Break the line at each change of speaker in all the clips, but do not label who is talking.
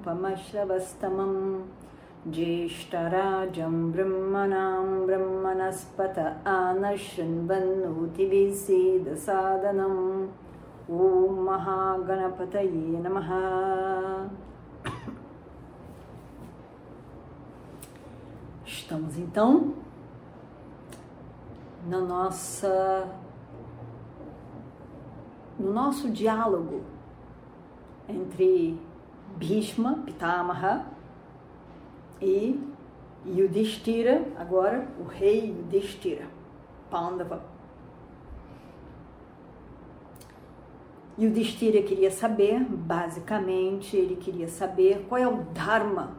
कवीनामुपमश्रवस्तमं ज्येष्ठराजं ब्रह्मणां ब्रह्मणस्पत आनशृण्वन्नोतिभिः सीदसादनम् ॐ महागणपतये नमः Estamos então na nossa no nosso diálogo entre Bhishma, Pitamaha e Yudhishthira, agora o rei Yudhishthira, Pandava. Yudhishthira queria saber, basicamente, ele queria saber qual é o Dharma,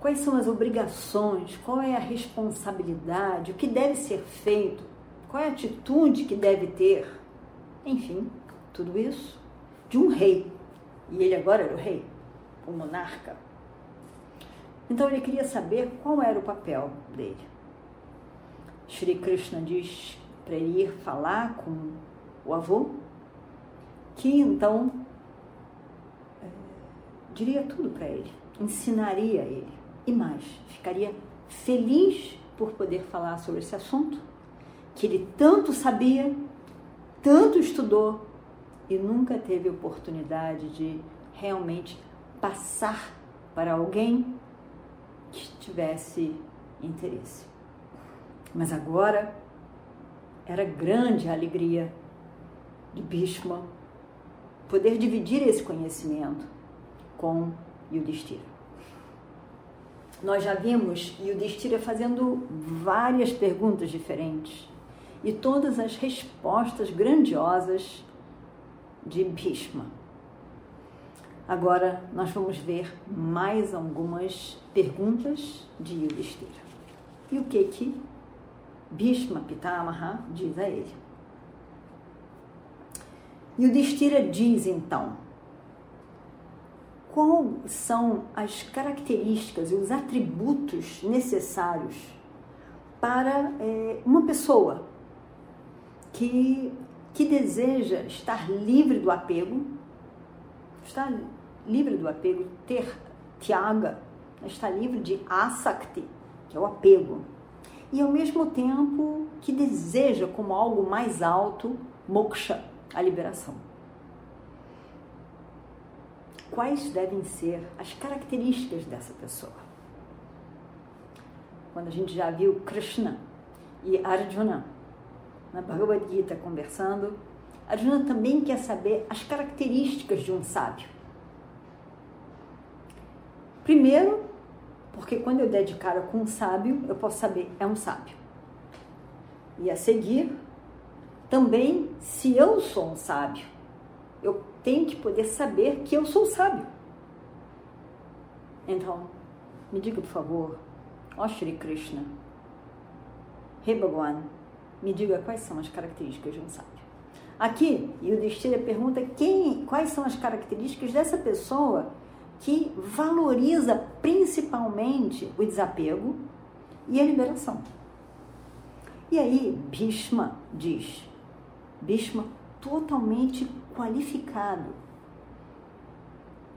quais são as obrigações, qual é a responsabilidade, o que deve ser feito, qual é a atitude que deve ter enfim, tudo isso de um rei. E ele agora era o rei, o monarca. Então ele queria saber qual era o papel dele. Shri Krishna diz para ele ir falar com o avô, que então é, diria tudo para ele, ensinaria ele e mais, ficaria feliz por poder falar sobre esse assunto que ele tanto sabia tanto estudou e nunca teve oportunidade de realmente passar para alguém que tivesse interesse. Mas agora era grande a alegria de Bhishma poder dividir esse conhecimento com Yudhishthira. Nós já vimos Yudhishthira fazendo várias perguntas diferentes e todas as respostas grandiosas de Bhishma. Agora nós vamos ver mais algumas perguntas de Yudhishthira. E o que que Bhishma Pitamaha diz a ele? Yudhishthira diz então: Quais são as características e os atributos necessários para é, uma pessoa que, que deseja estar livre do apego, estar livre do apego, ter tiaga, estar livre de asakti, que é o apego, e ao mesmo tempo que deseja como algo mais alto moksha, a liberação. Quais devem ser as características dessa pessoa? Quando a gente já viu Krishna e Arjuna na Bhagavad Gita conversando, Arjuna também quer saber as características de um sábio. Primeiro, porque quando eu der de cara com um sábio, eu posso saber, é um sábio. E a seguir, também, se eu sou um sábio, eu tenho que poder saber que eu sou sábio. Então, me diga, por favor, ó Shri Krishna, Rei Bhagwan, me diga quais são as características de um sábio. Aqui, Yudhishthira pergunta quem, quais são as características dessa pessoa que valoriza principalmente o desapego e a liberação. E aí, Bhishma diz, Bhishma totalmente qualificado,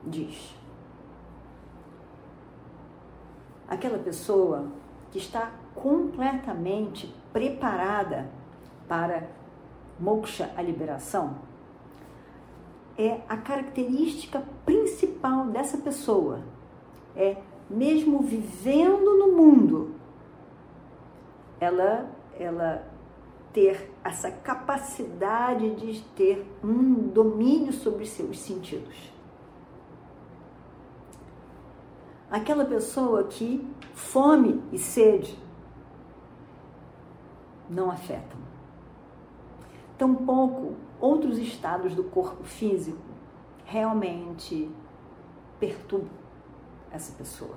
diz, aquela pessoa que está completamente preparada para moksha, a liberação, é a característica principal dessa pessoa. É mesmo vivendo no mundo, ela ela ter essa capacidade de ter um domínio sobre seus sentidos. Aquela pessoa que fome e sede não afetam. Tampouco outros estados do corpo físico realmente perturbo essa pessoa.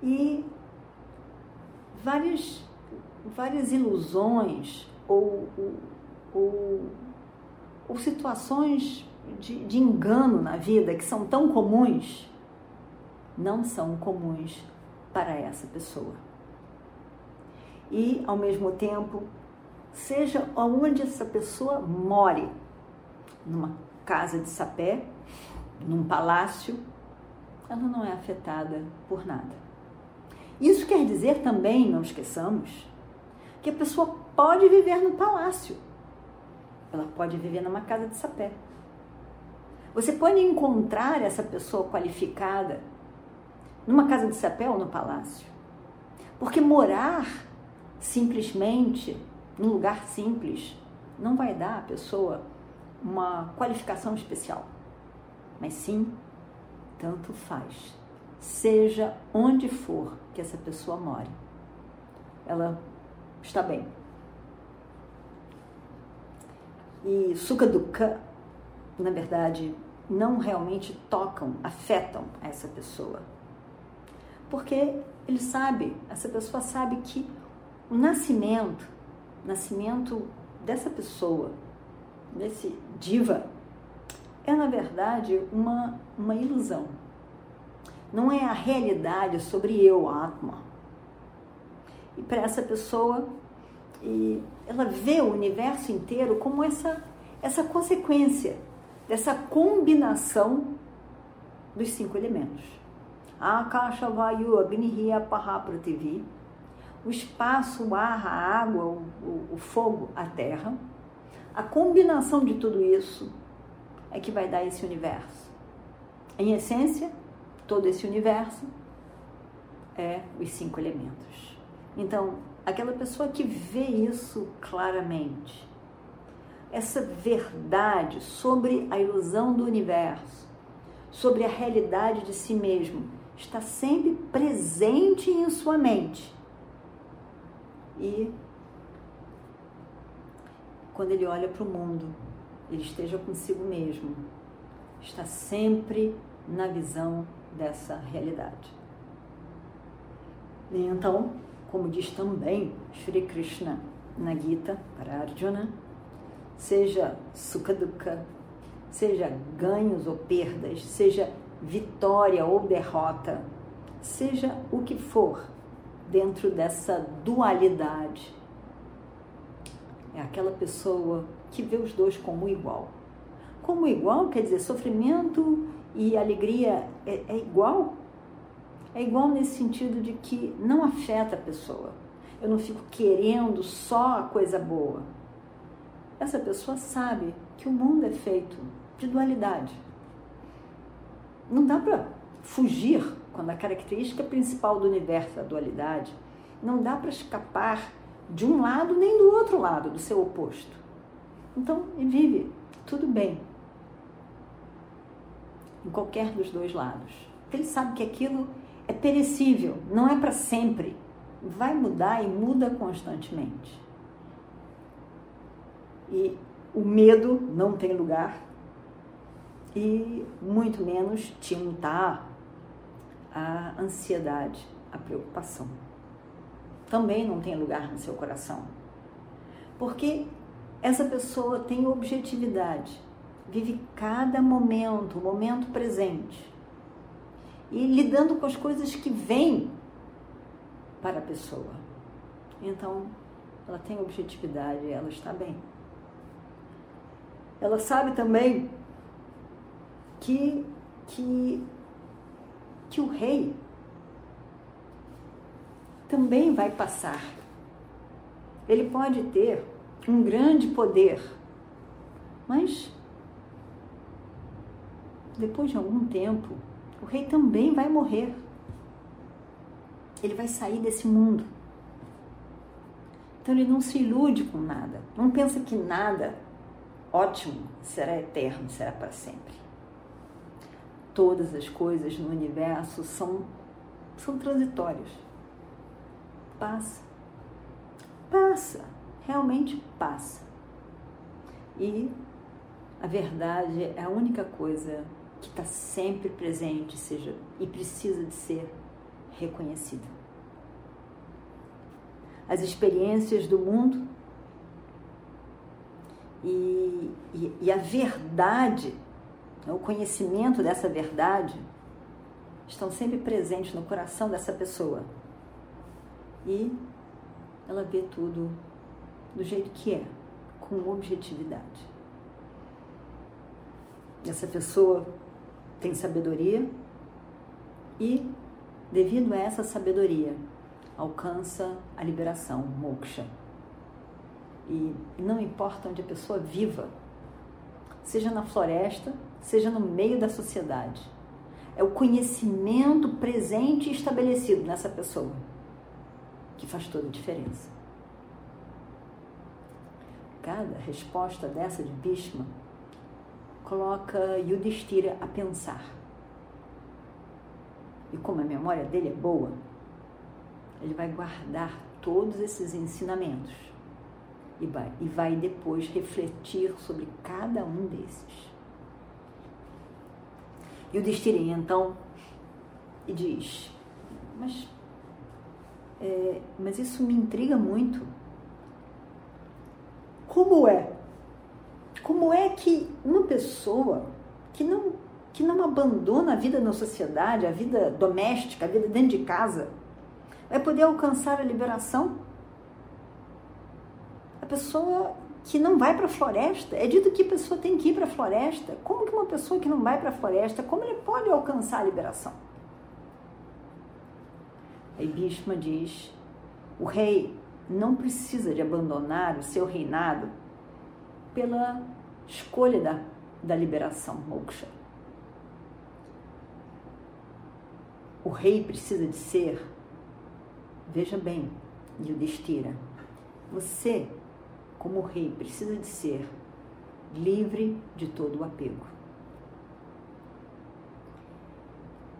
E várias, várias ilusões ou, ou, ou, ou situações de, de engano na vida que são tão comuns, não são comuns para essa pessoa. E, ao mesmo tempo, seja onde essa pessoa more, numa casa de sapé, num palácio, ela não é afetada por nada. Isso quer dizer também, não esqueçamos, que a pessoa pode viver no palácio. Ela pode viver numa casa de sapé. Você pode encontrar essa pessoa qualificada numa casa de sapé ou no palácio. Porque morar simplesmente num lugar simples não vai dar à pessoa uma qualificação especial. Mas sim, tanto faz. Seja onde for que essa pessoa more, ela está bem. E Sukha Dukkha, na verdade, não realmente tocam, afetam essa pessoa. Porque ele sabe, essa pessoa sabe que o nascimento, nascimento dessa pessoa, desse diva, é na verdade uma, uma ilusão. Não é a realidade sobre eu, Atma. E para essa pessoa, e ela vê o universo inteiro como essa, essa consequência dessa combinação dos cinco elementos. Akasha, Vayu, Agni, Apaha, Prativi. O espaço, o ar, a água, o, o, o fogo, a terra. A combinação de tudo isso é que vai dar esse universo. Em essência, todo esse universo é os cinco elementos. Então, aquela pessoa que vê isso claramente, essa verdade sobre a ilusão do universo, sobre a realidade de si mesmo, está sempre presente em sua mente. E quando ele olha para o mundo, ele esteja consigo mesmo, está sempre na visão dessa realidade. E então, como diz também Sri Krishna na Gita para Arjuna, seja sukha seja ganhos ou perdas, seja vitória ou derrota, seja o que for dentro dessa dualidade, é aquela pessoa que vê os dois como igual. Como igual quer dizer sofrimento e alegria é, é igual? É igual nesse sentido de que não afeta a pessoa. Eu não fico querendo só a coisa boa. Essa pessoa sabe que o mundo é feito de dualidade. Não dá para fugir quando a característica principal do universo é a dualidade. Não dá para escapar de um lado nem do outro lado, do seu oposto. Então, vive tudo bem em qualquer dos dois lados. Ele sabe que aquilo é perecível, não é para sempre. Vai mudar e muda constantemente. E o medo não tem lugar e muito menos tintar a ansiedade, a preocupação. Também não tem lugar no seu coração. Porque essa pessoa tem objetividade, vive cada momento, o momento presente, e lidando com as coisas que vêm para a pessoa. Então, ela tem objetividade, ela está bem. Ela sabe também que, que, que o rei também vai passar. Ele pode ter um grande poder, mas depois de algum tempo, o rei também vai morrer. Ele vai sair desse mundo. Então ele não se ilude com nada. Não pensa que nada ótimo será eterno, será para sempre. Todas as coisas no universo são, são transitórias. Passa. Passa. Realmente passa. E a verdade é a única coisa que está sempre presente, seja e precisa de ser reconhecida. As experiências do mundo e, e, e a verdade, o conhecimento dessa verdade, estão sempre presentes no coração dessa pessoa. E ela vê tudo do jeito que é, com objetividade. Essa pessoa tem sabedoria e, devido a essa sabedoria, alcança a liberação, moksha. E não importa onde a pessoa viva, seja na floresta, seja no meio da sociedade, é o conhecimento presente e estabelecido nessa pessoa que faz toda a diferença. Cada resposta dessa de Bhishma coloca Yudhishthira a pensar. E como a memória dele é boa, ele vai guardar todos esses ensinamentos e vai, e vai depois refletir sobre cada um desses. E o Destiri, então, e diz, mas, é, mas isso me intriga muito. Como é? Como é que uma pessoa que não, que não abandona a vida na sociedade, a vida doméstica, a vida dentro de casa, vai poder alcançar a liberação? A pessoa que não vai para a floresta. É dito que a pessoa tem que ir para a floresta. Como que uma pessoa que não vai para a floresta, como ele pode alcançar a liberação? Aí Bhishma diz: o rei não precisa de abandonar o seu reinado pela escolha da, da liberação, moksha. O rei precisa de ser, veja bem, Yudhishthira, você como rei, precisa de ser livre de todo o apego.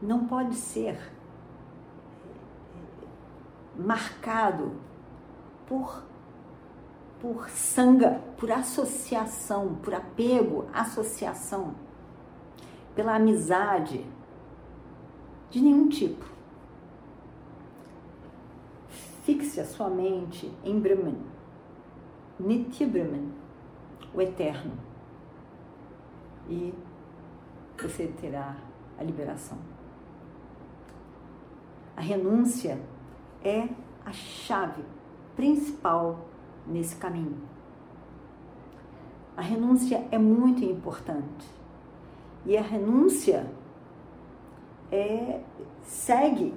Não pode ser marcado por por sanga, por associação, por apego, associação, pela amizade de nenhum tipo. Fixe a sua mente em Brahman, Nitya Brahman, o eterno. E você terá a liberação. A renúncia é a chave principal nesse caminho. A renúncia é muito importante. E a renúncia é, segue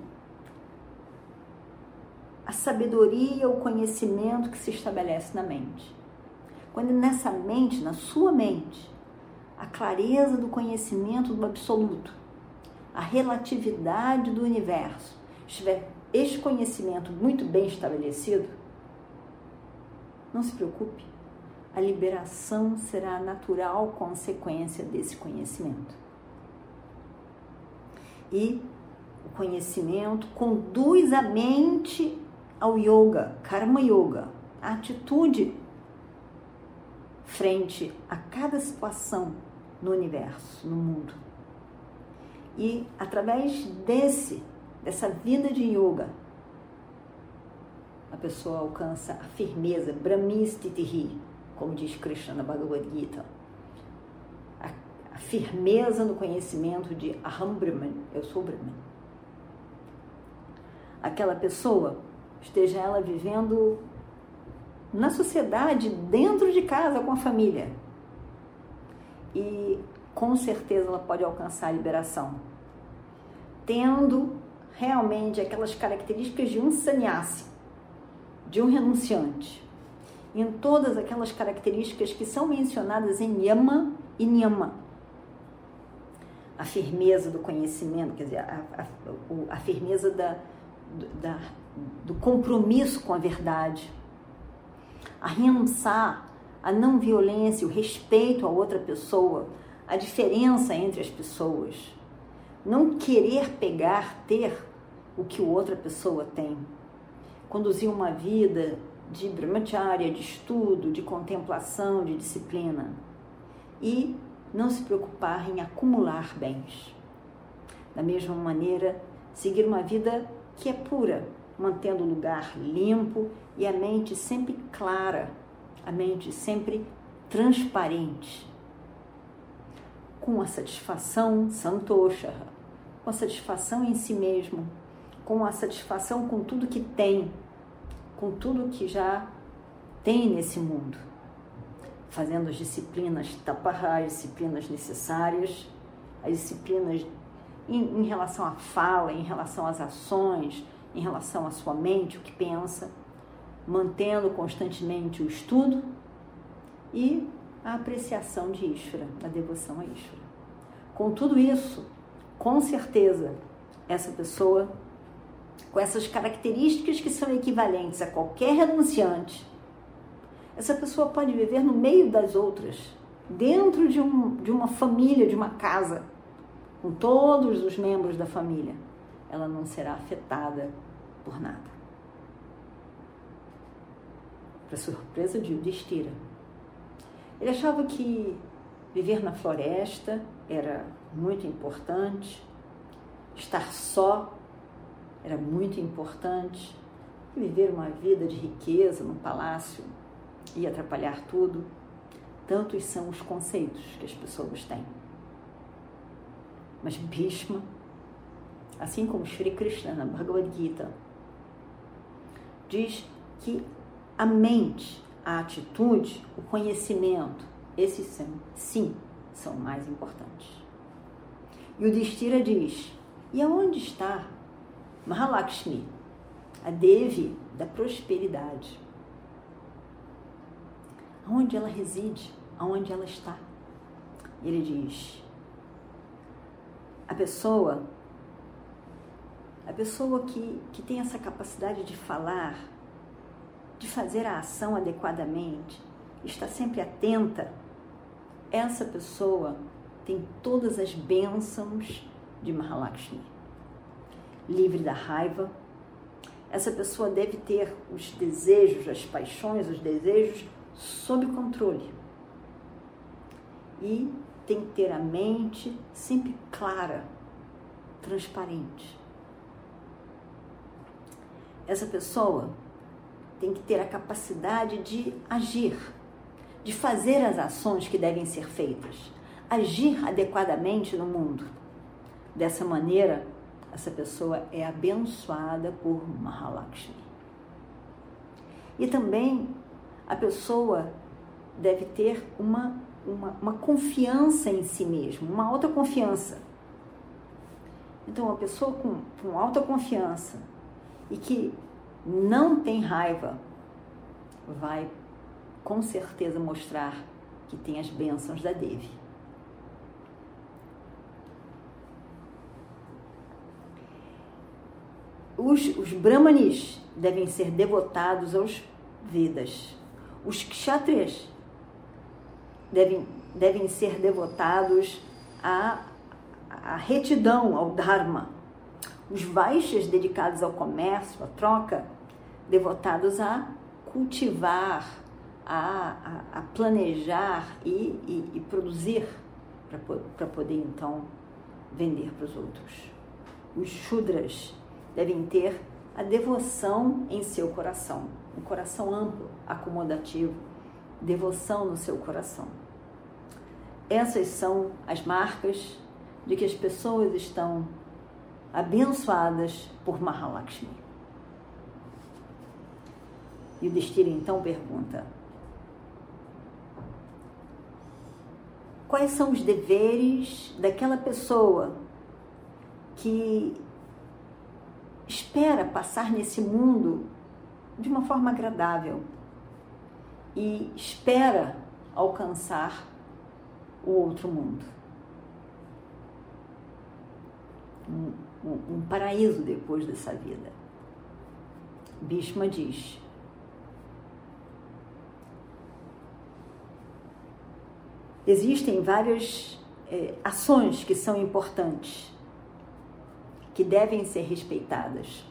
a sabedoria, o conhecimento que se estabelece na mente. Quando nessa mente, na sua mente, a clareza do conhecimento do absoluto, a relatividade do universo, estiver este conhecimento muito bem estabelecido, não se preocupe, a liberação será a natural consequência desse conhecimento. E o conhecimento conduz a mente ao yoga, karma yoga, a atitude frente a cada situação no universo, no mundo. E através desse, dessa vida de yoga, a pessoa alcança a firmeza, brahmistitihi, como diz Krishna na Bhagavad Gita. A, a firmeza no conhecimento de Aham Brahman, eu sou Brahman. Aquela pessoa esteja ela vivendo na sociedade, dentro de casa, com a família. E com certeza ela pode alcançar a liberação, tendo realmente aquelas características de um sannyasi, de um renunciante, em todas aquelas características que são mencionadas em Yama e Niyama. A firmeza do conhecimento, quer dizer, a, a, a firmeza da, da, do compromisso com a verdade, a renunciar a não violência, o respeito a outra pessoa, a diferença entre as pessoas, não querer pegar, ter o que outra pessoa tem, conduzir uma vida de brahmacharya, de estudo, de contemplação, de disciplina e não se preocupar em acumular bens. Da mesma maneira, seguir uma vida que é pura, mantendo o lugar limpo e a mente sempre clara, a mente sempre transparente. Com a satisfação santosha, com a satisfação em si mesmo, com a satisfação com tudo que tem, com tudo que já tem nesse mundo, fazendo as disciplinas taparra, as disciplinas necessárias, as disciplinas em, em relação à fala, em relação às ações, em relação à sua mente, o que pensa, mantendo constantemente o estudo e a apreciação de Ishvara, a devoção a Ishvara. Com tudo isso, com certeza, essa pessoa, com essas características que são equivalentes a qualquer renunciante, essa pessoa pode viver no meio das outras, dentro de, um, de uma família, de uma casa, com todos os membros da família. Ela não será afetada por nada. Para surpresa de Yudhishthira. Ele achava que viver na floresta era muito importante, estar só era muito importante, viver uma vida de riqueza no palácio ia atrapalhar tudo. Tantos são os conceitos que as pessoas têm. Mas Bhishma, assim como Sri Krishna na Bhagavad Gita, diz que a mente, a atitude, o conhecimento, esses sim, sim são mais importantes. E o Destira diz: e aonde está Mahalakshmi, a Devi da prosperidade? Aonde ela reside? Aonde ela está? Ele diz: a pessoa a pessoa que, que tem essa capacidade de falar, de fazer a ação adequadamente, está sempre atenta, essa pessoa tem todas as bênçãos de Mahalakshmi. Livre da raiva, essa pessoa deve ter os desejos, as paixões, os desejos sob controle. E tem que ter a mente sempre clara, transparente essa pessoa tem que ter a capacidade de agir, de fazer as ações que devem ser feitas, agir adequadamente no mundo. Dessa maneira, essa pessoa é abençoada por Mahalakshmi. E também a pessoa deve ter uma, uma, uma confiança em si mesmo, uma autoconfiança. Então, uma pessoa com, com autoconfiança, e que não tem raiva, vai com certeza mostrar que tem as bênçãos da Devi. Os, os brahmanis devem ser devotados aos Vedas. Os kshatriyas devem, devem ser devotados à, à retidão, ao dharma os Vaixas dedicados ao comércio, à troca, devotados a cultivar, a, a, a planejar e, e, e produzir para poder então vender para os outros. Os Shudras devem ter a devoção em seu coração, um coração amplo, acomodativo, devoção no seu coração. Essas são as marcas de que as pessoas estão abençoadas por Mahalakshmi. E o Destira então pergunta: Quais são os deveres daquela pessoa que espera passar nesse mundo de uma forma agradável e espera alcançar o outro mundo? Um, um paraíso depois dessa vida. Bhishma diz: existem várias é, ações que são importantes, que devem ser respeitadas.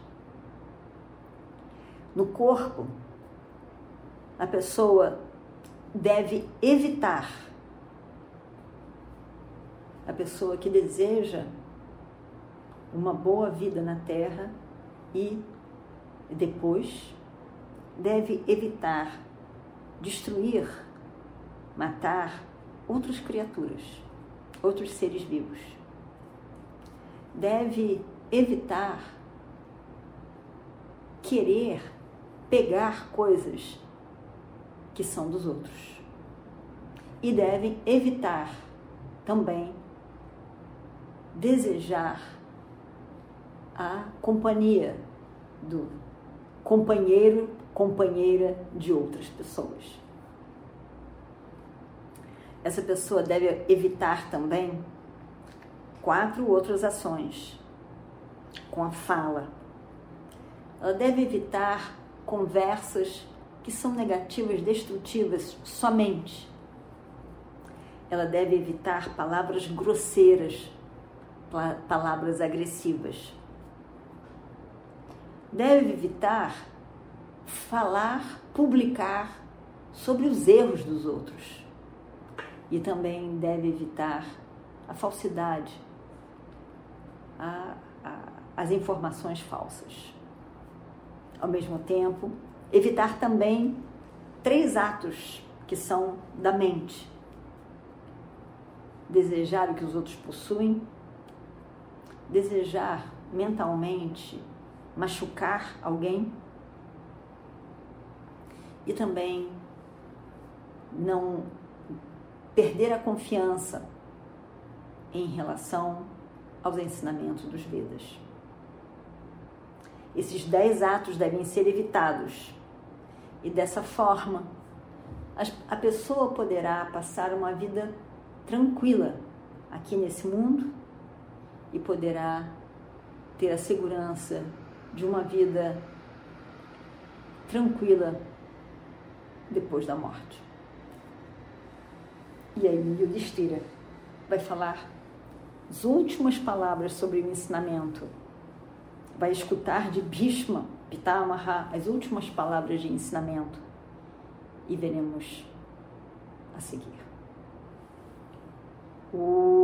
No corpo, a pessoa deve evitar a pessoa que deseja uma boa vida na Terra e depois deve evitar destruir, matar outras criaturas, outros seres vivos. Deve evitar querer pegar coisas que são dos outros. E devem evitar também desejar a companhia do companheiro, companheira de outras pessoas. Essa pessoa deve evitar também quatro outras ações com a fala. Ela deve evitar conversas que são negativas, destrutivas somente. Ela deve evitar palavras grosseiras, palavras agressivas. Deve evitar falar, publicar sobre os erros dos outros. E também deve evitar a falsidade, a, a, as informações falsas. Ao mesmo tempo, evitar também três atos que são da mente: desejar o que os outros possuem, desejar mentalmente machucar alguém e também não perder a confiança em relação aos ensinamentos dos Vedas. Esses dez atos devem ser evitados e dessa forma a pessoa poderá passar uma vida tranquila aqui nesse mundo e poderá ter a segurança de uma vida tranquila depois da morte. E aí Yudhishthira vai falar as últimas palavras sobre o ensinamento. Vai escutar de Bhishma, Pitamaha, as últimas palavras de ensinamento. E veremos a seguir. Om